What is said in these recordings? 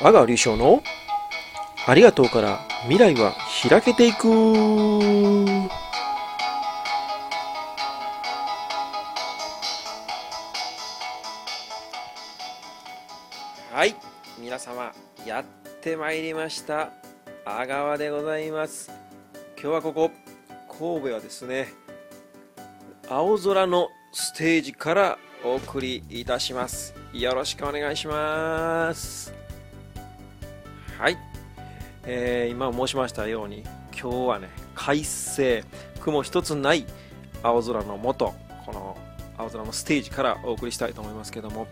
阿川隆翔のありがとうから未来は開けていく。はい皆様やってまいりました。阿川でございます。今日はここ神戸はですね青空のステージからお送りいたします。よろしくお願いします。はい、えー、今申しましたように今日はね快晴。雲一つない青空の下この青空のステージからお送りしたいと思いますけども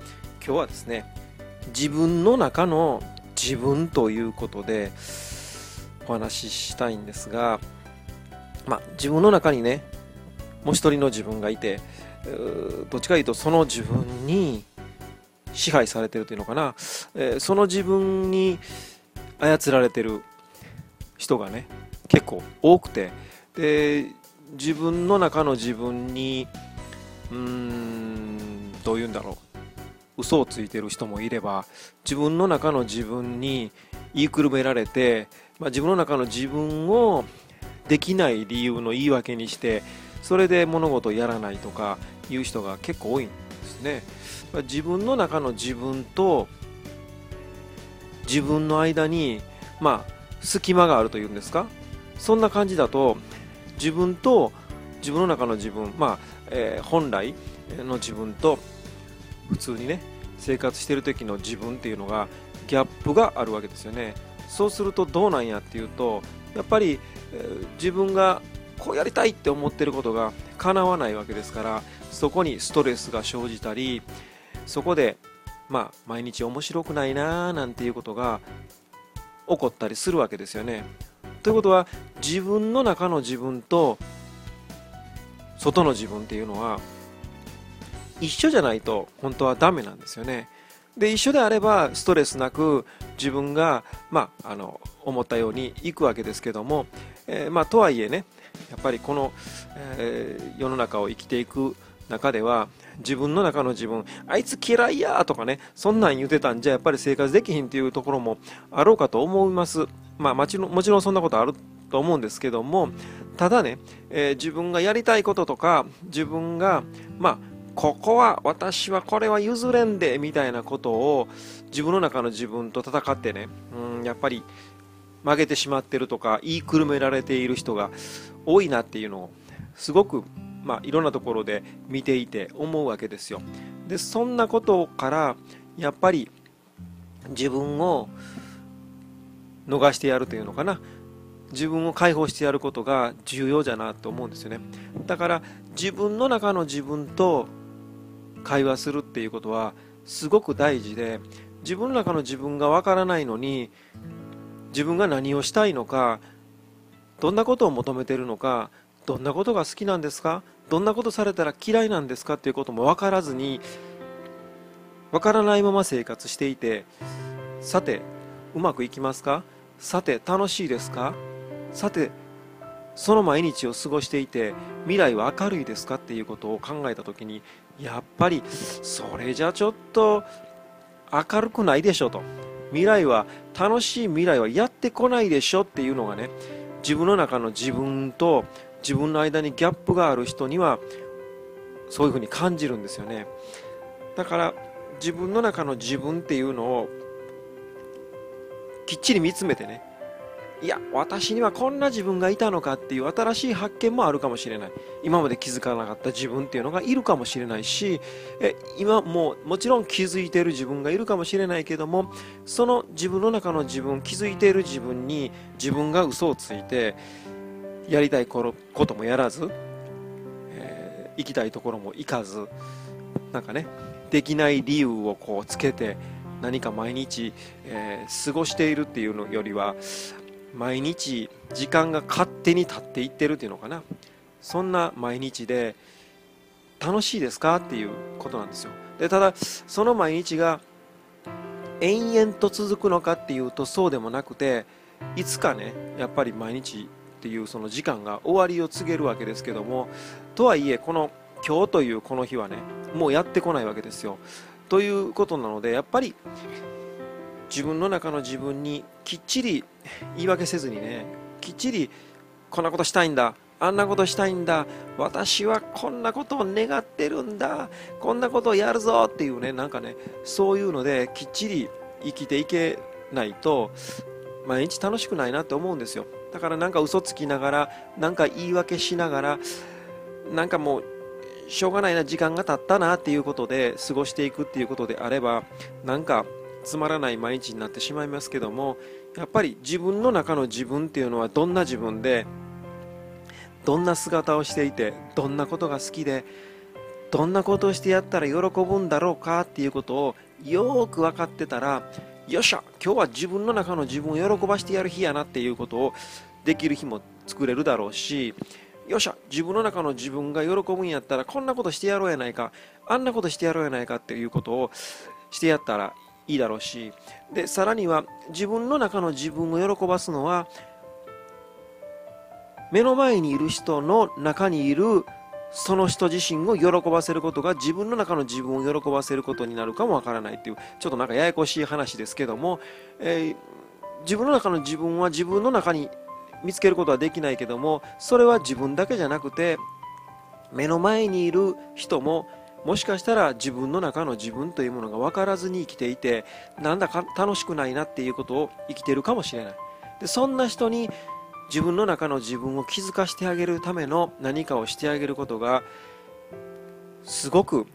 今日はですね自分の中の自分ということでお話ししたいんですが、ま、自分の中にねもう一人の自分がいてどっちかというとその自分に支配されてるというのかな、えー、その自分に操られてる人がね結構多くてで自分の中の自分にうーんどういうんだろう嘘をついてる人もいれば自分の中の自分に言いくるめられて、まあ、自分の中の自分をできない理由の言い訳にしてそれで物事をやらないとかいう人が結構多いんですね。自分の中の自分と自分の間にまあ隙間があるというんですか？そんな感じだと自分と自分の中の自分まあ、えー、本来の自分と普通にね生活してる時の自分っていうのがギャップがあるわけですよね。そうするとどうなんやっていうとやっぱり、えー、自分がこうやりたいって思ってることが叶わないわけですからそこにストレスが生じたりそこでまあ、毎日面白くないなーなんていうことが起こったりするわけですよね。ということは自分の中の自分と外の自分っていうのは一緒じゃないと本当はダメなんですよね。で一緒であればストレスなく自分が、まあ、あの思ったようにいくわけですけども、えー、まあ、とはいえねやっぱりこの、えー、世の中を生きていく中では自分の中の自分あいつ嫌いやとかねそんなん言うてたんじゃやっぱり生活できひんっていうところもあろうかと思います。まあもちろんもちろんそんなことあると思うんですけどもただね、えー、自分がやりたいこととか自分がまあここは私はこれは譲れんでみたいなことを自分の中の自分と戦ってね、うん、やっぱり曲げてしまってるとか言いくるめられている人が多いなっていうのをすごくまあ、いろんなところで見ていて思うわけですよ。でそんなことからやっぱり自分を逃してやるというのかな。自分を解放してやることが重要じゃなと思うんですよね。だから自分の中の自分と会話するっていうことはすごく大事で自分の中の自分がわからないのに自分が何をしたいのかどんなことを求めてるのかどんなことが好きなんですかどんなことされたら嫌いなんですかっていうことも分からずに分からないまま生活していてさてうまくいきますか？さて楽しいですか？さてその毎日を過ごしていて未来は明るいですかっていうことを考えた時にやっぱりそれじゃちょっと明るくないでしょと。未来は楽しい未来はやってこないでしょっていうのがね自分の中の自分と自分の間にギャップがある人にはそういうふうに感じるんですよね。だから自分の中の自分っていうのをきっちり見つめてねいや私にはこんな自分がいたのかっていう新しい発見もあるかもしれない。今まで気づかなかった自分っていうのがいるかもしれないしえ今ももちろん気づいている自分がいるかもしれないけどもその自分の中の自分気づいている自分に自分が嘘をついてやりたいこともやらず、えー、行きたいところも行かずなんかねできない理由をこうつけて何か毎日、えー、過ごしているっていうのよりは毎日時間が勝手に経っていってるっていうのかな。そんな毎日で楽しいですかっていうことなんですよ。でただその毎日が延々と続くのかっていうとそうでもなくていつかねやっぱり毎日っていうその時間が終わりを告げるわけですけどもとはいえこの今日というこの日はねもうやってこないわけですよ。ということなのでやっぱり自分の中の自分にきっちり言い訳せずにねきっちりこんなことしたいんだあんなことしたいんだ私はこんなことを願ってるんだこんなことをやるぞっていうねなんかねそういうのできっちり生きていけないと毎日楽しくないなって思うんですよ。だからなんか嘘つきながらなんか言い訳しながらなんかもうしょうがないな時間が経ったなっていうことで過ごしていくっていうことであればなんかつまらない毎日になってしまいますけどもやっぱり自分の中の自分っていうのはどんな自分でどんな姿をしていてどんなことが好きでどんなことをしてやったら喜ぶんだろうかっていうことをよーく分かってたらよっしゃ今日は自分の中の自分を喜ばしてやる日やなっていうことをできる日も作れるだろうしよっしゃ自分の中の自分が喜ぶんやったらこんなことしてやろうやないかあんなことしてやろうやないかっていうことをしてやったらいいだろうしでさらには自分の中の自分を喜ばすのは目の前にいる人の中にいるその人自身を喜ばせることが自分の中の自分を喜ばせることになるかもわからないっていうちょっとなんかややこしい話ですけども、えー、自分の中の自分は自分の中に見つけることはできないけどもそれは自分だけじゃなくて目の前にいる人ももしかしたら自分の中の自分というものが分からずに生きていてなんだか楽しくないなっていうことを生きてるかもしれない。でそんな人に自分の中の自分を気づかしてあげるための何かをしてあげることがすごく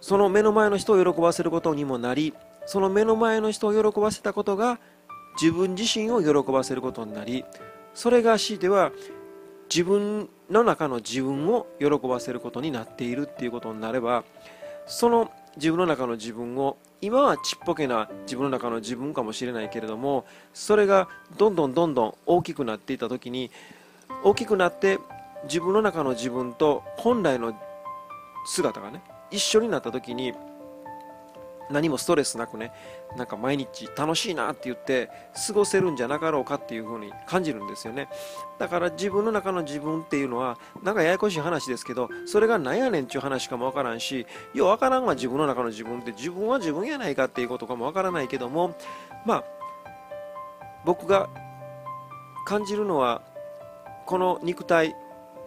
その目の前の人を喜ばせることにもなりその目の前の人を喜ばせたことが自分自身を喜ばせることになりそれが強いては自分の中の自分を喜ばせることになっているっていうことになればその自分の中の自分を今はちっぽけな自分の中の自分かもしれないけれどもそれがどんどんどんどん大きくなっていった時に大きくなって自分の中の自分と本来の姿がね一緒になった時に何もストレスなくねなんか毎日楽しいなって言って過ごせるんじゃなかろうかっていうふうに感じるんですよね。だから自分の中の自分っていうのはなんかややこしい話ですけどそれが何やねんっていう話かもわからんしようわからんわ自分の中の自分って自分は自分やないかっていうことかもわからないけどもまあ僕が感じるのはこの肉体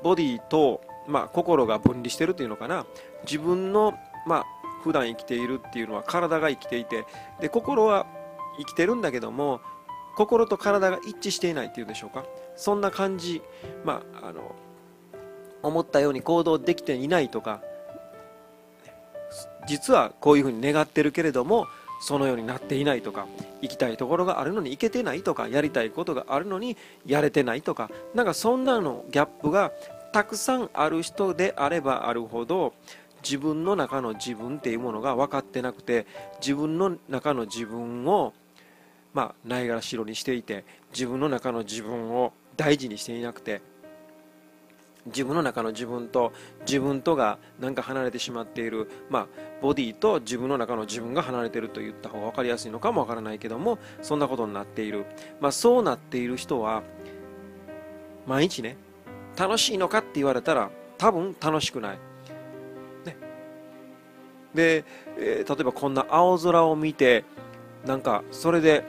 ボディと、まあ、心が分離してるっていうのかな。自分の、まあ、普段生きているっていうのは体が生きていてで心は生きてるんだけども心と体が一致していないっていうんでしょうか？そんな感じ、まあ、あの思ったように行動できていないとか実はこういうふうに願ってるけれどもそのようになっていないとか行きたいところがあるのに行けてないとかやりたいことがあるのにやれてないとかなんかそんなのギャップがたくさんある人であればあるほど自分の中の自分っていうものが分かってなくて自分の中の自分をまあないがらしろにしていて自分の中の自分を大事にしていなくて自分の中の自分と自分とがなんか離れてしまっている、まあ、ボディと自分の中の自分が離れていると言った方が分かりやすいのかも分からないけどもそんなことになっている、まあ、そうなっている人は毎日ね楽しいのかって言われたら多分楽しくない。で、えー、例えばこんな青空を見てなんかそれで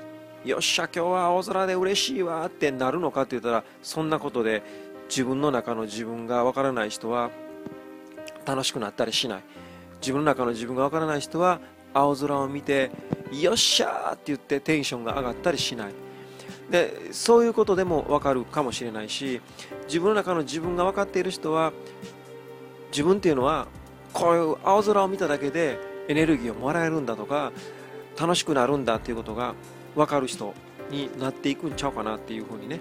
よっしゃ今日は青空で嬉しいわってなるのかって言ったらそんなことで自分の中の自分がわからない人は楽しくなったりしない。自分の中の自分がわからない人は青空を見てよっしゃーって言ってテンションが上がったりしない。でそういうことでもわかるかもしれないし自分の中の自分が分かっている人は自分っていうのはこういう青空を見ただけでエネルギーをもらえるんだとか楽しくなるんだっていうことが分かる人になっていくんちゃうかなっていうふうにね。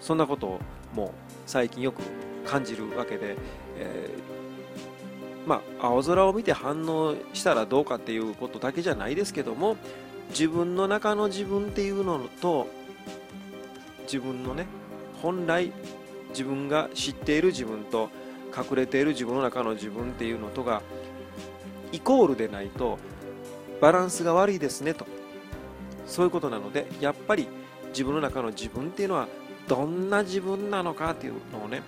そんなことをもう最近よく感じるわけで、えー、まあ青空を見て反応したらどうかっていうことだけじゃないですけども自分の中の自分っていうのと自分のね本来自分が知っている自分と隠れている自分の中の自分っていうのとがイコールでないとバランスが悪いですねと。そういうことなのでやっぱり自分の中の自分っていうのはどんな自分なのかっていうのをね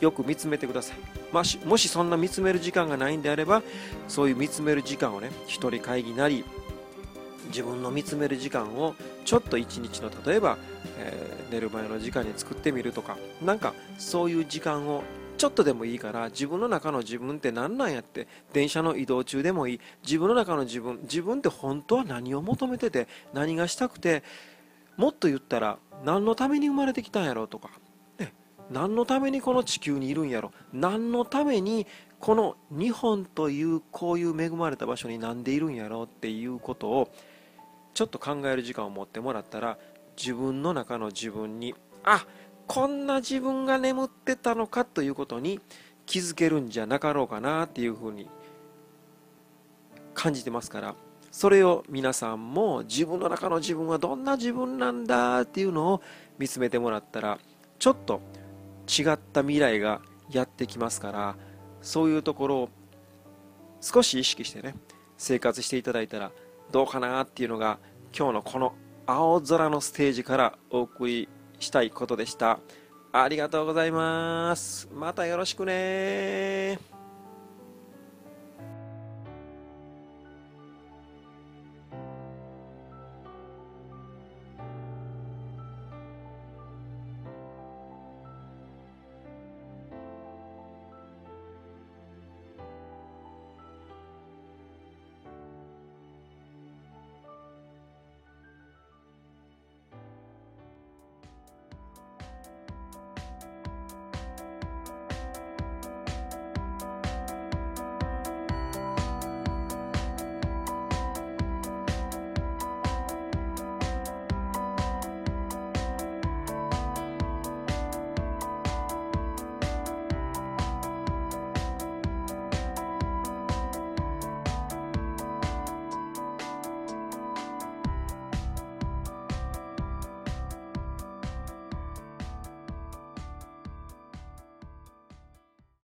よく見つめてください、まあ、もしそんな見つめる時間がないんであればそういう見つめる時間をね一人会議なり自分の見つめる時間をちょっと一日の例えば、えー、寝る前の時間に作ってみるとかなんかそういう時間をちょっとでもいいから自分の中の自分って何なんやって。電車の移動中でもいい。自分の中の自分自分って本当は何を求めてて何がしたくてもっと言ったら何のために生まれてきたんやろうとか、ね、何のためにこの地球にいるんやろ。う何のためにこの日本というこういう恵まれた場所に何でいるんやろうっていうことをちょっと考える時間を持ってもらったら自分の中の自分にあっこんな自分が眠ってたのかということに気づけるんじゃなかろうかなっていうふうに感じてますから。それを皆さんも自分の中の自分はどんな自分なんだっていうのを見つめてもらったらちょっと違った未来がやってきますからそういうところを少し意識してね生活していただいたらどうかなっていうのが今日のこの青空のステージからお送りしたいことでした。ありがとうございます。またよろしくね